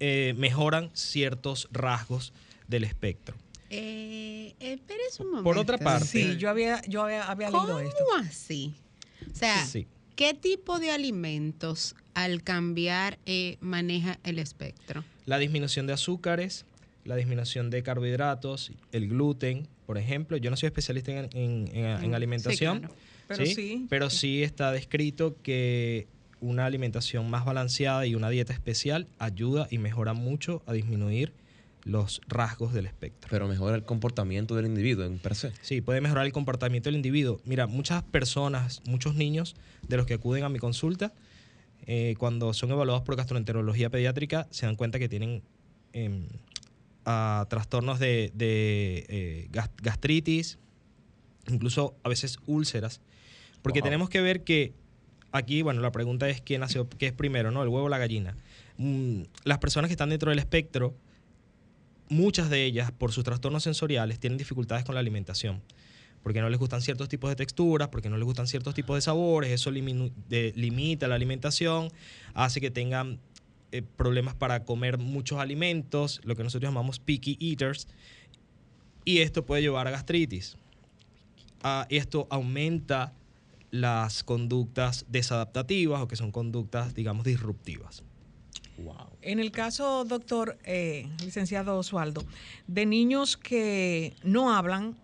eh, mejoran ciertos rasgos del espectro. Eh, espérese un momento. Por otra parte, Sí, yo había, yo había, había leído ¿Cómo esto. así? O sea, Sí. ¿qué tipo de alimentos al cambiar eh, maneja el espectro? la disminución de azúcares, la disminución de carbohidratos, el gluten, por ejemplo. Yo no soy especialista en, en- en- en Mm, alimentación, sí, claro. Pero sí. pero sí está descrito que una alimentación más balanceada y una dieta especial ayuda y mejora mucho a disminuir los rasgos del espectro. Pero mejora el comportamiento del individuo en per se. Sí, puede mejorar el comportamiento del individuo. Mira, muchas personas, muchos niños de los que acuden a mi consulta, eh, cuando son evaluados por gastroenterología pediátrica, se dan cuenta que tienen em, trastornos de, de, eh, gas- gastritis, incluso a veces úlceras. Porque Wow. tenemos que ver que aquí, bueno, la pregunta es quién nació, qué es primero, ¿no? El huevo o la gallina. Mm, las personas que están dentro del espectro, muchas de ellas, por sus trastornos sensoriales, tienen dificultades con la alimentación. Porque no les gustan ciertos tipos de texturas, porque no les gustan ciertos tipos de sabores, eso limita la alimentación, hace que tengan eh, problemas para comer muchos alimentos, lo que nosotros llamamos picky eaters, y esto puede llevar a gastritis. Ah, esto aumenta las conductas desadaptativas o que son conductas, digamos, disruptivas. En el caso, doctor, eh, licenciado Osvaldo, de niños que no hablan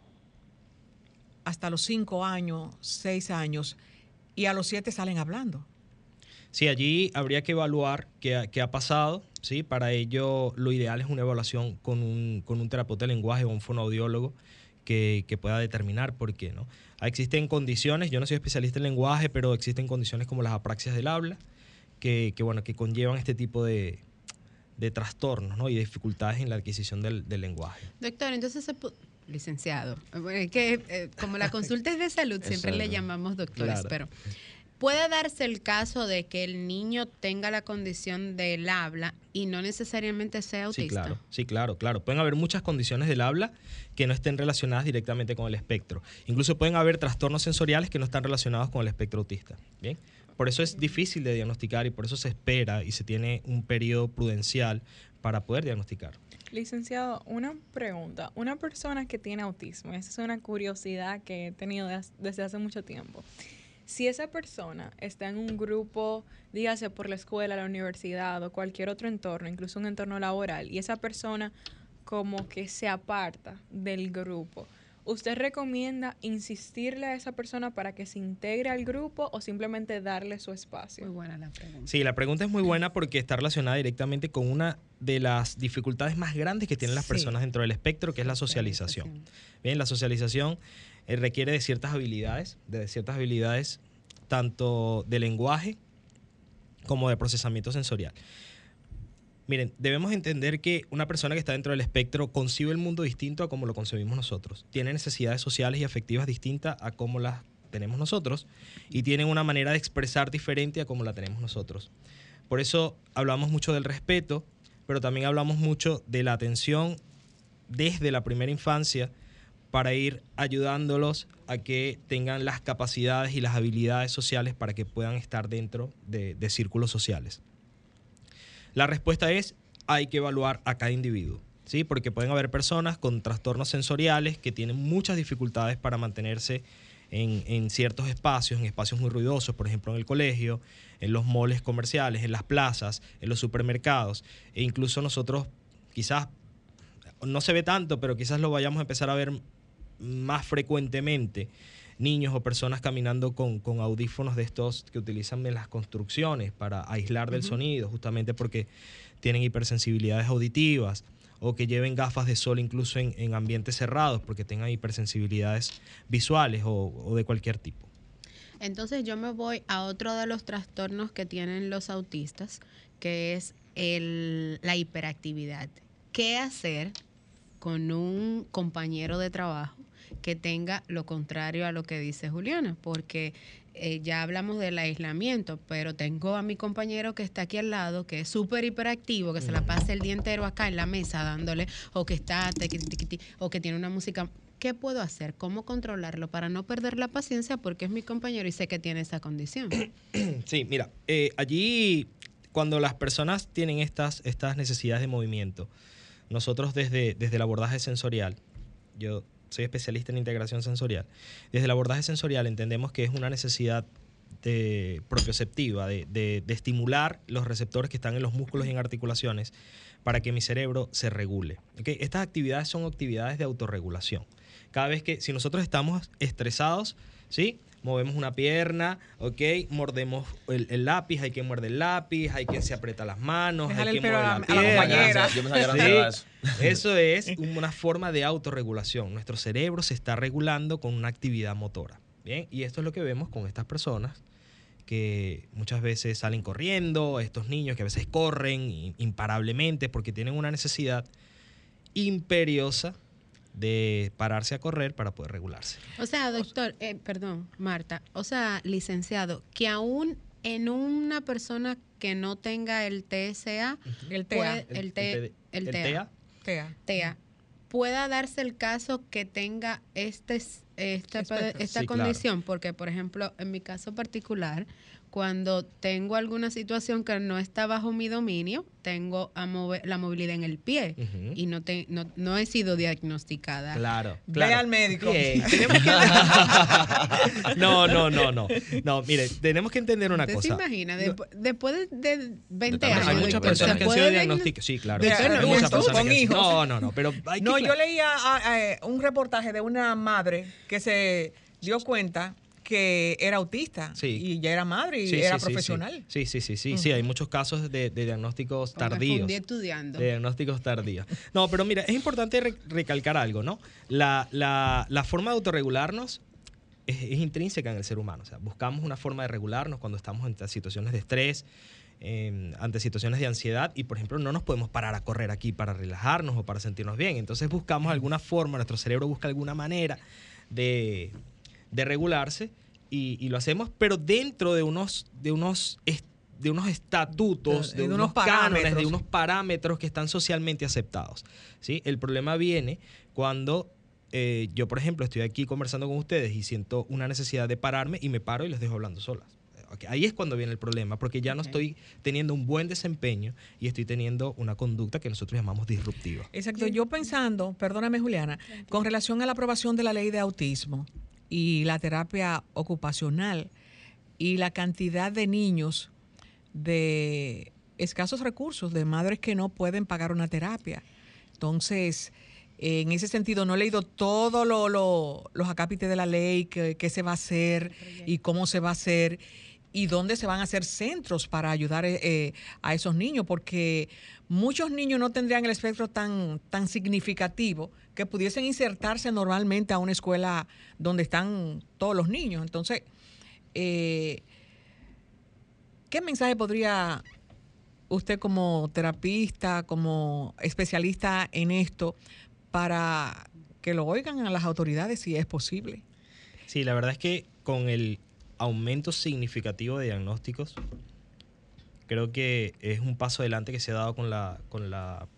hasta los cinco años, seis años, y a los siete salen hablando. Sí, allí habría que evaluar qué ha, qué ha pasado. ¿sí? Para ello, lo ideal es una evaluación con un, con un terapeuta de lenguaje o un fonoaudiólogo que, que pueda determinar por qué. ¿no? Ah, Existen condiciones, yo no soy especialista en lenguaje, pero existen condiciones como las apraxias del habla que, que, bueno, que conllevan este tipo de, de trastornos ¿no? y dificultades en la adquisición del, del lenguaje. Doctor, entonces se licenciado, bueno, es que eh, como la consulta es de salud, siempre le llamamos doctores, Claro. pero puede darse el caso de que el niño tenga la condición del habla y no necesariamente sea autista. Sí, claro, sí, claro, claro. Pueden haber muchas condiciones del habla que no estén relacionadas directamente con el espectro. Incluso pueden haber trastornos sensoriales que no están relacionados con el espectro autista. Bien. Por eso es difícil de diagnosticar y por eso se espera y se tiene un periodo prudencial para poder diagnosticar. Licenciado, una pregunta. Una persona que tiene autismo, esa es una curiosidad que he tenido de- desde hace mucho tiempo. Si esa persona está en un grupo, dígase por la escuela, la universidad o cualquier otro entorno, incluso un entorno laboral, y esa persona como que se aparta del grupo, ¿usted recomienda insistirle a esa persona para que se integre al grupo o simplemente darle su Muy espacio? buena la pregunta. Sí, la pregunta es muy buena porque está relacionada directamente con una de las dificultades más grandes que tienen las Sí. personas dentro del espectro, que es la socialización. Bien, la socialización eh, requiere de ciertas habilidades, de ciertas habilidades tanto de lenguaje como de procesamiento sensorial. Miren, debemos entender que una persona que está dentro del espectro concibe el mundo distinto a como lo concebimos nosotros. Tiene necesidades sociales y afectivas distintas a como las tenemos nosotros y tienen una manera de expresar diferente a como la tenemos nosotros. Por eso hablamos mucho del respeto, pero también hablamos mucho de la atención desde la primera infancia para ir ayudándolos a que tengan las capacidades y las habilidades sociales para que puedan estar dentro de, círculos sociales. La respuesta es, hay que evaluar a cada individuo, ¿sí? Porque pueden haber personas con trastornos sensoriales que tienen muchas dificultades para mantenerse en, en ciertos espacios, en espacios muy ruidosos, por ejemplo en el colegio, en los moles comerciales, en las plazas, en los supermercados, e incluso nosotros quizás no se ve tanto, pero quizás lo vayamos a empezar a ver más frecuentemente niños o personas caminando con, con audífonos de estos que utilizan en las construcciones para aislar del sonido, justamente porque tienen hipersensibilidades auditivas, o que lleven gafas de sol incluso en, en ambientes cerrados porque tengan hipersensibilidades visuales o, o de cualquier tipo. Entonces yo me voy a otro de los trastornos que tienen los autistas, que es el- la hiperactividad. ¿Qué hacer con un compañero de trabajo que tenga lo contrario a lo que dice Juliana? Porque eh, ya hablamos del aislamiento, pero tengo a mi compañero que está aquí al lado, que es súper hiperactivo, que se la pasa el día entero acá en la mesa dándole, o que está, o que tiene una música. ¿Qué puedo hacer? ¿Cómo controlarlo para no perder la paciencia? Porque es mi compañero y sé que tiene esa condición. Sí, mira, eh, allí cuando las personas tienen estas, estas necesidades de movimiento, nosotros desde, desde el abordaje sensorial, yo soy especialista en integración sensorial, desde el abordaje sensorial entendemos que es una necesidad de propioceptiva, de, estimular los receptores que están en los músculos y en articulaciones para que mi cerebro se regule. Estas actividades son actividades de autorregulación. Cada vez que, si nosotros estamos estresados, ¿sí? Movemos una pierna, ¿ok? Mordemos el, el lápiz, hay quien muerde el lápiz, hay quien se aprieta las manos, Déjale hay quien mueve a la, la- a la pierna. compañera. Yo era Sí, eso. Es una forma de autorregulación. Nuestro cerebro se está regulando con una actividad motora. Bien, y esto es lo que vemos con estas personas que muchas veces salen corriendo, estos niños que a veces corren imparablemente porque tienen una necesidad imperiosa de pararse a correr para poder regularse. O sea, doctor, eh, perdón, Marta, o sea, licenciado, que aún en una persona que no tenga el TSA, El TEA. puede- el, El- TEA, TEA. Pueda darse el caso que tenga este, esta, esta Sí, claro. condición, porque por ejemplo, en mi caso particular, cuando tengo alguna situación que no está bajo mi dominio, tengo a mover, la movilidad en el pie y no, te, no, no he sido diagnosticada. Claro, Ve claro. al médico. No, no, no, no. No, mire, tenemos que entender una ¿Usted se cosa. imagina? Despu- después de 20 también años. Hay muchas personas ¿se que han sido diagnosticar? diagnosticadas. Sí, claro. De- Hay de- muchas tú, personas con que hijos. No, no, no, pero hay que No, yo leía ah, eh, un reportaje de una madre que se dio cuenta que era autista Sí. y ya era madre y Sí, era sí, profesional. Sí, sí, sí, sí, sí, hay muchos casos de, de diagnósticos tardíos. estudiando. De diagnósticos tardíos. No, pero mira, es importante re- recalcar algo, ¿no? La, la- la forma de autorregularnos es, es intrínseca en el ser humano. O sea, buscamos una forma de regularnos cuando estamos ante situaciones de estrés, eh, ante situaciones de ansiedad y, por ejemplo, no nos podemos parar a correr aquí para relajarnos o para sentirnos bien. Entonces buscamos alguna forma, nuestro cerebro busca alguna manera de, de regularse y, y lo hacemos, pero dentro de unos, de unos de unos estatutos, De- de, de unos, unos cánones, de unos parámetros que están socialmente aceptados. ¿sí? El problema viene cuando eh, yo, por ejemplo, estoy aquí conversando con ustedes y siento una necesidad de pararme y me paro y los dejo hablando solas. Ahí es cuando viene el problema, porque ya no estoy teniendo un buen desempeño y estoy teniendo una conducta que nosotros llamamos disruptiva. Exacto. Yo pensando, perdóname Juliana, con relación a la aprobación de la ley de autismo y la terapia ocupacional y la cantidad de niños de escasos recursos, de madres que no pueden pagar una terapia. Entonces, en ese sentido, no he leído todos lo, lo- los acápites de la ley, qué se va a hacer y cómo se va a hacer y dónde se van a hacer centros para ayudar eh, eh, a esos niños, porque muchos niños no tendrían el espectro tan, tan significativo que pudiesen insertarse normalmente a una escuela donde están todos los niños. Entonces, eh, ¿qué mensaje podría usted como terapista, como especialista en esto, para que lo oigan a las autoridades si es posible? Sí, la verdad es que con el aumento significativo de diagnósticos, creo que es un paso adelante que se ha dado con la, con la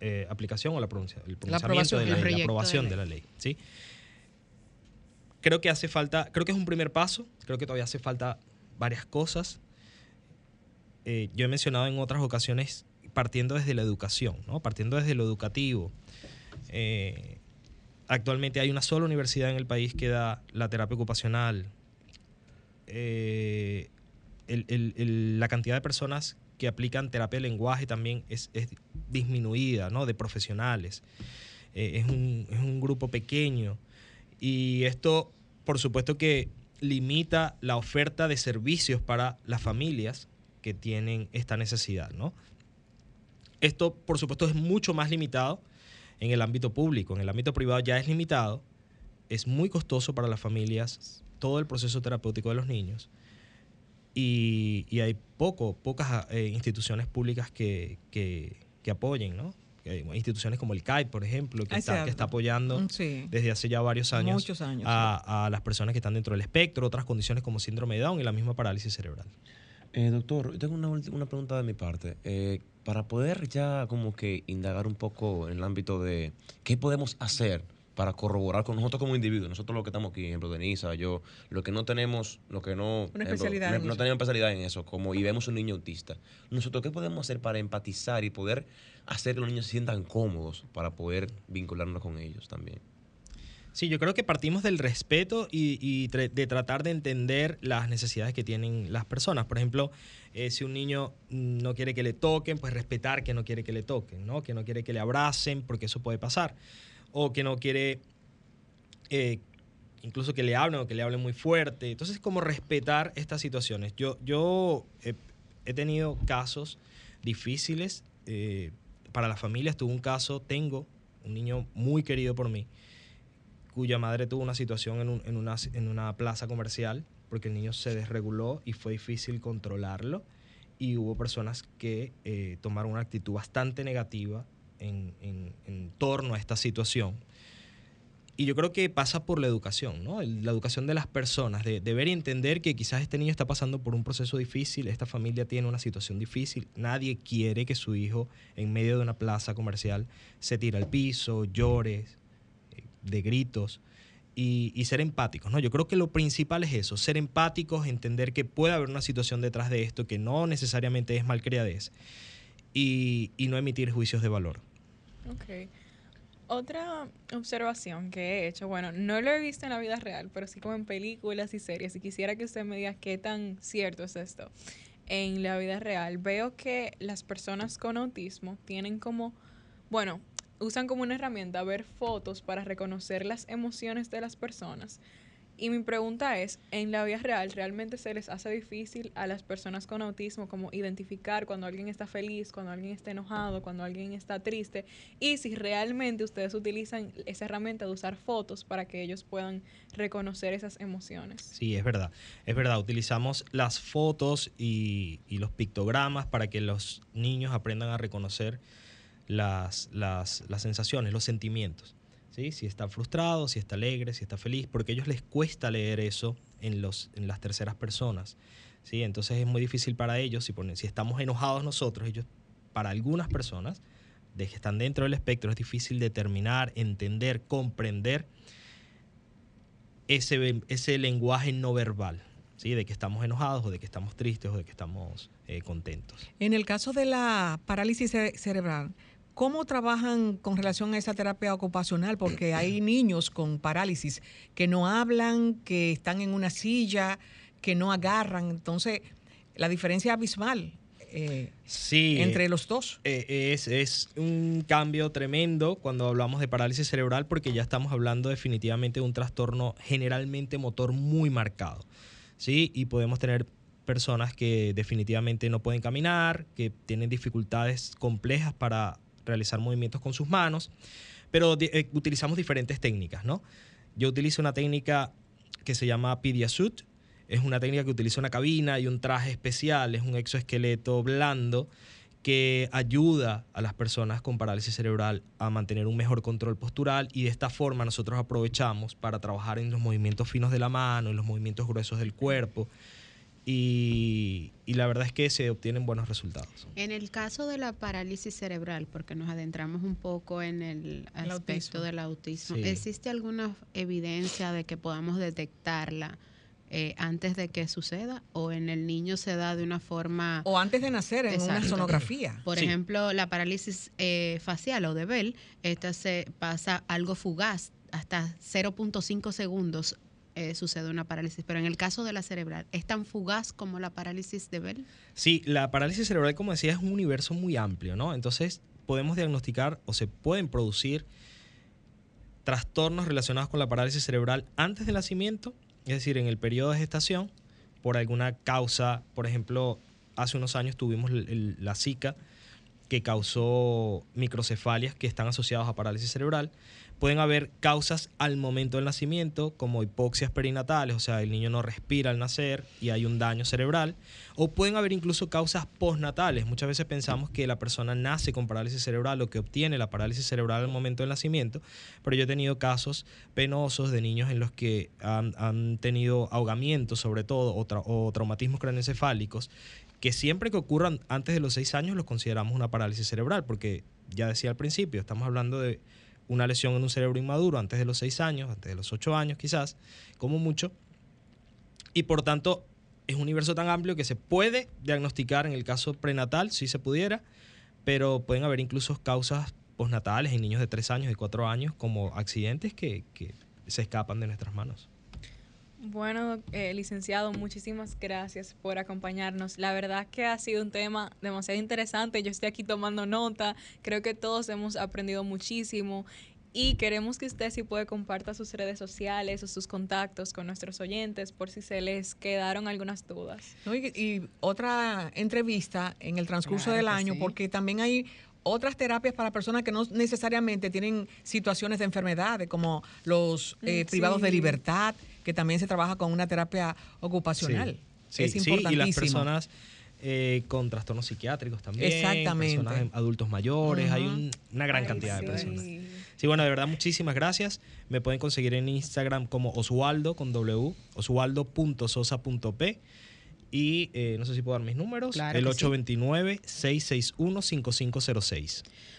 eh, aplicación o la pronuncia, el pronunciamiento aprobación, de la, ley, la aprobación de de la ley. ¿sí? Creo que hace falta, creo que es un primer paso, creo que todavía hace falta varias cosas. Eh, yo he mencionado en otras ocasiones partiendo desde la educación, ¿no? partiendo desde lo educativo. Eh, actualmente hay una sola universidad en el país que da la terapia ocupacional. Eh, la cantidad de personas que aplican terapia de lenguaje también es, es disminuida, ¿no? De profesionales. Eh, es, un, es un grupo pequeño. Y esto, por supuesto que limita la oferta de servicios para las familias que tienen esta necesidad, ¿no? Esto, por supuesto, es mucho más limitado en el ámbito público. En el ámbito privado ya es limitado. Es muy costoso para las familias todo el proceso terapéutico de los niños. Y, y hay poco, pocas eh, instituciones públicas que, que- que apoyen, ¿no? Instituciones como el CAI, por ejemplo, que, Ah, está, que cierto. está apoyando Mm, sí. desde hace ya varios años, Muchos años, a, a las personas que están dentro del espectro, otras condiciones como síndrome de Down y la misma parálisis cerebral. Eh, doctor, yo tengo una pregunta de mi parte. Eh, para poder ya como que indagar un poco en el ámbito de qué podemos hacer para corroborar con nosotros como individuos, nosotros los que estamos aquí, ejemplo, Denisa, yo, lo que no tenemos, lo que no, ejemplo, especialidad no, tenemos especialidad en eso, como y vemos un niño autista, nosotros qué podemos hacer para empatizar y poder hacer que los niños se sientan cómodos para poder vincularnos con ellos también. Sí, yo creo que partimos del respeto y, y tra- de tratar de entender las necesidades que tienen las personas. Por ejemplo, eh, si un niño no quiere que le toquen, pues respetar que no quiere que le toquen, ¿no? Que no quiere que le abracen, porque eso puede pasar. O que no quiere eh, incluso que le hablen o que le hablen muy fuerte. Entonces, como respetar estas situaciones. Yo, yo he, he tenido casos difíciles eh, para las familias. Tuve un caso, tengo un niño muy querido por mí, cuya madre tuvo una situación en, un- en una, en una plaza comercial porque el niño se desreguló y fue difícil controlarlo. Y hubo personas que eh, tomaron una actitud bastante negativa en, en- en torno a esta situación. Y yo creo que pasa por la educación, ¿no? La educación de las personas, de, de ver y entender que quizás este niño está pasando por un proceso difícil, esta familia tiene una situación difícil, nadie quiere que su hijo en medio de una plaza comercial se tire al piso, llore, eh, de gritos, y, y ser empáticos, ¿no? Yo creo que lo principal es eso, ser empáticos, entender que puede haber una situación detrás de esto, que no necesariamente es malcriadez, y, y no emitir juicios de valor. Ok. Otra observación que he hecho, bueno, no lo he visto en la vida real, pero sí como en películas y series, y quisiera que usted me diga qué tan cierto es esto. En la vida real veo que las personas con autismo tienen como, bueno, usan como una herramienta ver fotos para reconocer las emociones de las personas. Y mi pregunta es, ¿en la vida real realmente se les hace difícil a las personas con autismo como identificar cuando alguien está feliz, cuando alguien está enojado, cuando alguien está triste? Y si realmente ustedes utilizan esa herramienta de usar fotos para que ellos puedan reconocer esas emociones. Sí, es verdad. Es verdad, utilizamos las fotos y, los pictogramas para que los niños aprendan a reconocer las, las, las sensaciones, los sentimientos. ¿Sí? Si está frustrado, si está alegre, si está feliz, porque a ellos les cuesta leer eso en, los, en las terceras personas. ¿sí? Entonces es muy difícil para ellos, si, ponen- si estamos enojados nosotros, ellos, para algunas personas de que están dentro del espectro, es difícil determinar, entender, comprender ese, ese lenguaje no verbal, ¿sí? de que estamos enojados o de que estamos tristes o de que estamos eh, contentos. En el caso de la parálisis cere- cerebral, ¿cómo trabajan con relación a esa terapia ocupacional? Porque hay niños con parálisis que no hablan, que están en una silla, que no agarran. Entonces, la diferencia abismal eh, Sí. entre los dos. Eh, es, es un cambio tremendo cuando hablamos de parálisis cerebral porque ya estamos hablando definitivamente de un trastorno generalmente motor muy marcado. ¿sí? Y podemos tener personas que definitivamente no pueden caminar, que tienen dificultades complejas para realizar movimientos con sus manos, pero eh, utilizamos diferentes técnicas, ¿no? Yo utilizo una técnica que se llama Pediasut, Es una técnica que utiliza una cabina y un traje especial, es un exoesqueleto blando que ayuda a las personas con parálisis cerebral a mantener un mejor control postural y de esta forma nosotros aprovechamos para trabajar en los movimientos finos de la mano, en los movimientos gruesos del cuerpo y, y la verdad es que se obtienen buenos resultados. En el caso de la parálisis cerebral, porque nos adentramos un poco en el El aspecto autismo. del autismo, Sí. ¿existe alguna evidencia de que podamos detectarla eh, antes de que suceda o en el niño se da de una forma... O antes de nacer en una sonografía. Por Sí. ejemplo, la parálisis eh, facial o de Bell, esta se pasa algo fugaz, hasta 0.5 segundos eh, sucede una parálisis, pero en el caso de la cerebral, ¿es tan fugaz como la parálisis de Bell? Sí, la parálisis cerebral, como decía, es un universo muy amplio, ¿no? Entonces, podemos diagnosticar o se pueden producir trastornos relacionados con la parálisis cerebral antes del nacimiento, es decir, en el periodo de gestación, por alguna causa, por ejemplo, hace unos años tuvimos la Zika, que causó microcefalias que están asociadas a parálisis cerebral. Pueden haber causas al momento del nacimiento, como hipoxias perinatales, o sea, el niño no respira al nacer y hay un daño cerebral. O pueden haber incluso causas postnatales. Muchas veces pensamos que la persona nace con parálisis cerebral o que obtiene la parálisis cerebral al momento del nacimiento, pero yo he tenido casos penosos de niños en los que han, tenido ahogamiento, sobre todo, o traumatismos craneoencefálicos, que siempre que ocurran antes de los seis años los consideramos una parálisis cerebral, porque ya decía al principio, estamos hablando de una lesión en un cerebro inmaduro antes de los seis años, antes de los ocho años quizás, como mucho, y por tanto es un universo tan amplio que se puede diagnosticar en el caso prenatal, si se pudiera, pero pueden haber incluso causas postnatales en niños de tres años y cuatro años, como accidentes que, que se escapan de nuestras manos. Bueno, eh, licenciado, muchísimas gracias por acompañarnos. La verdad que ha sido un tema demasiado interesante. Yo estoy aquí tomando nota. Creo que todos hemos aprendido muchísimo y queremos que usted si puede comparta sus redes sociales o sus contactos con nuestros oyentes por si se les quedaron algunas dudas. ¿no? Y, y otra entrevista en el transcurso Claro del año, sí. porque también hay otras terapias para personas que no necesariamente tienen situaciones de enfermedades, como los eh, Mm, privados de libertad, que también se trabaja con una terapia ocupacional. Sí, es sí, importantísimo. y las personas eh, con trastornos psiquiátricos también. Exactamente. Personas adultos mayores, hay un- una gran Ay, cantidad de sí. personas. Sí, bueno, de verdad, muchísimas gracias. Me pueden conseguir en Instagram como Oswaldo con W, oswaldo.sosa.p. Y eh, no sé si puedo dar mis números. Claro el que sí.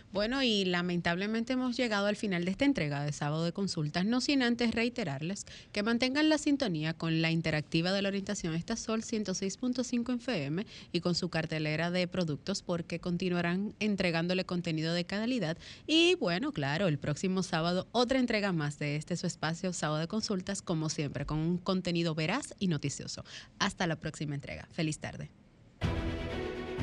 829-661-5506. Bueno, y lamentablemente hemos llegado al final de esta entrega de sábado de consultas, no sin antes reiterarles que mantengan la sintonía con la interactiva de la orientación Esta Sol 106.5 en FM y con su cartelera de productos porque continuarán entregándole contenido de calidad. Y bueno, claro, el próximo sábado otra entrega más de este su espacio sábado de consultas, como siempre, con un contenido veraz y noticioso. Hasta la próxima entrega. Feliz tarde.